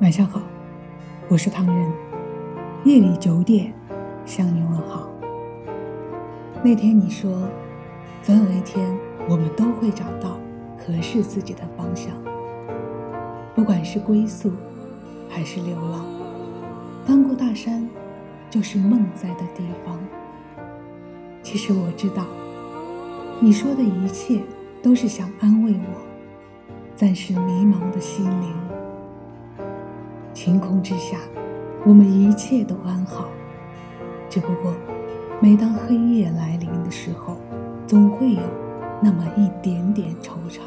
晚上好，我是唐人。夜里九点向你问好。那天你说，总有一天我们都会找到合适自己的方向，不管是归宿还是流浪，翻过大山就是梦在的地方。其实我知道，你说的一切都是想安慰我暂时迷茫的心灵。晴空之下，我们一切都安好。只不过，每当黑夜来临的时候，总会有那么一点点惆怅。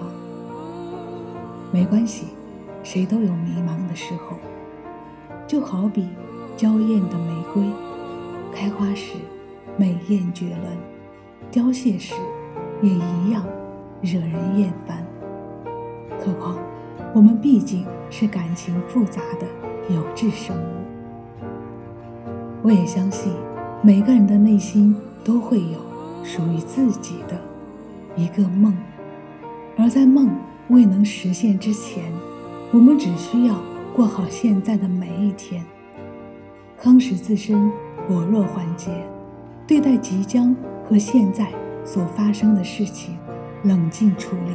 没关系，谁都有迷茫的时候。就好比娇艳的玫瑰，开花时美艳绝伦，凋谢时也一样惹人厌烦。何况，我们毕竟是感情复杂的。有志生物，我也相信每个人的内心都会有属于自己的一个梦，而在梦未能实现之前，我们只需要过好现在的每一天，夯实自身薄弱环节，对待即将和现在所发生的事情冷静处理。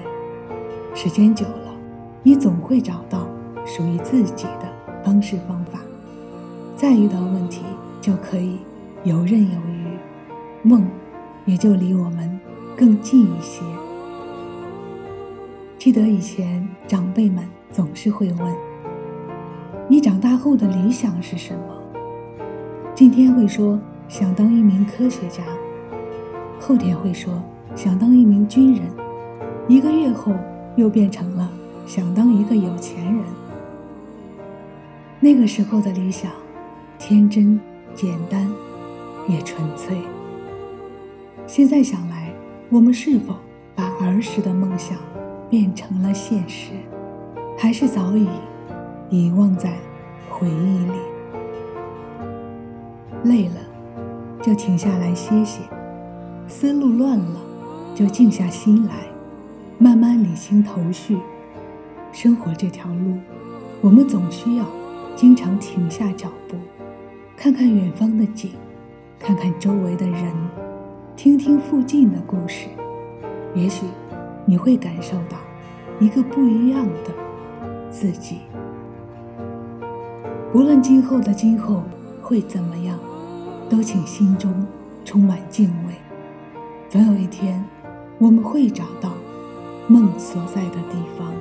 时间久了，你总会找到属于自己的。方式方法，再遇到问题就可以游刃有余，梦也就离我们更近一些。记得以前长辈们总是会问：“你长大后的理想是什么？”今天会说想当一名科学家，后天会说想当一名军人，一个月后又变成了想当一个有钱人。那个时候的理想，天真、简单，也纯粹。现在想来，我们是否把儿时的梦想变成了现实，还是早已遗忘在回忆里？累了，就停下来歇歇；思路乱了，就静下心来，慢慢理清头绪。生活这条路，我们总需要。经常停下脚步，看看远方的景，看看周围的人，听听附近的故事，也许你会感受到一个不一样的自己。无论今后的今后会怎么样，都请心中充满敬畏。总有一天，我们会找到梦所在的地方。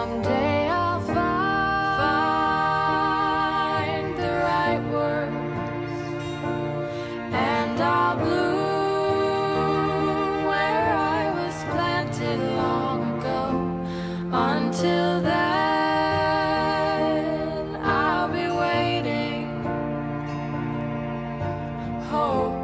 Someday I'll find the right words and I'll bloom where I was planted long ago. Until then, I'll be waiting. Hope.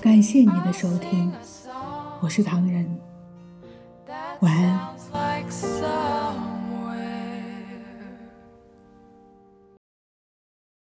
感谢你的收听，我是唐人，晚安。